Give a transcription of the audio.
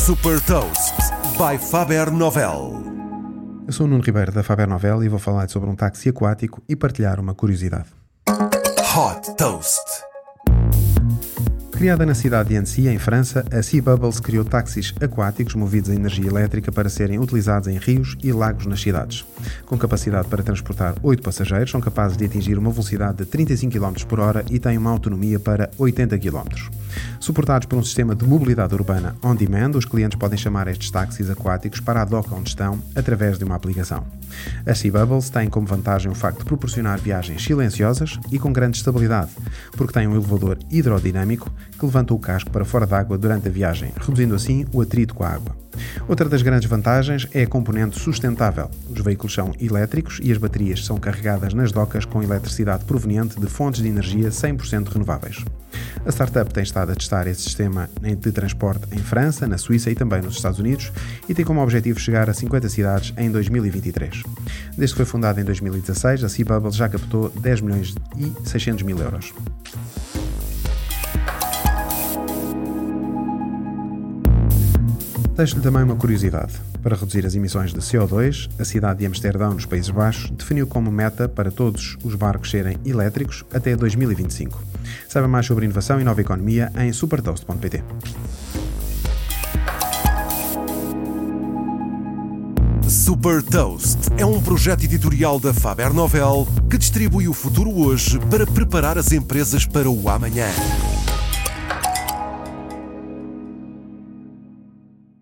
Super Toast by Faber Novel. Eu sou o Nuno Ribeiro da Faber Novel e vou falar sobre um táxi aquático e partilhar uma curiosidade. Hot Toast. Criada na cidade de Annecy, em França, a Sea Bubbles criou táxis aquáticos movidos a energia elétrica para serem utilizados em rios e lagos nas cidades. Com capacidade para transportar 8 passageiros, são capazes de atingir uma velocidade de 35 km por hora e têm uma autonomia para 80 km. Suportados por um sistema de mobilidade urbana on-demand, os clientes podem chamar estes táxis aquáticos para a doca onde estão através de uma aplicação. A Sea Bubbles tem como vantagem o facto de proporcionar viagens silenciosas e com grande estabilidade, porque tem um elevador hidrodinâmico que levanta o casco para fora d'água durante a viagem, reduzindo assim o atrito com a água. Outra das grandes vantagens é a componente sustentável. Os veículos são elétricos e as baterias são carregadas nas docas com eletricidade proveniente de fontes de energia 100% renováveis. A startup tem estado a testar esse sistema de transporte em França, na Suíça e também nos Estados Unidos e tem como objetivo chegar a 50 cidades em 2023. Desde que foi fundada em 2016, a Sea Bubble já captou 10 milhões e 600 mil euros. Deixo-lhe também uma curiosidade. Para reduzir as emissões de CO2, a cidade de Amsterdão, nos Países Baixos, definiu como meta para todos os barcos serem elétricos até 2025. Saiba mais sobre inovação e nova economia em supertoast.pt. Super Toast é um projeto editorial da Faber Novel que distribui o futuro hoje para preparar as empresas para o amanhã.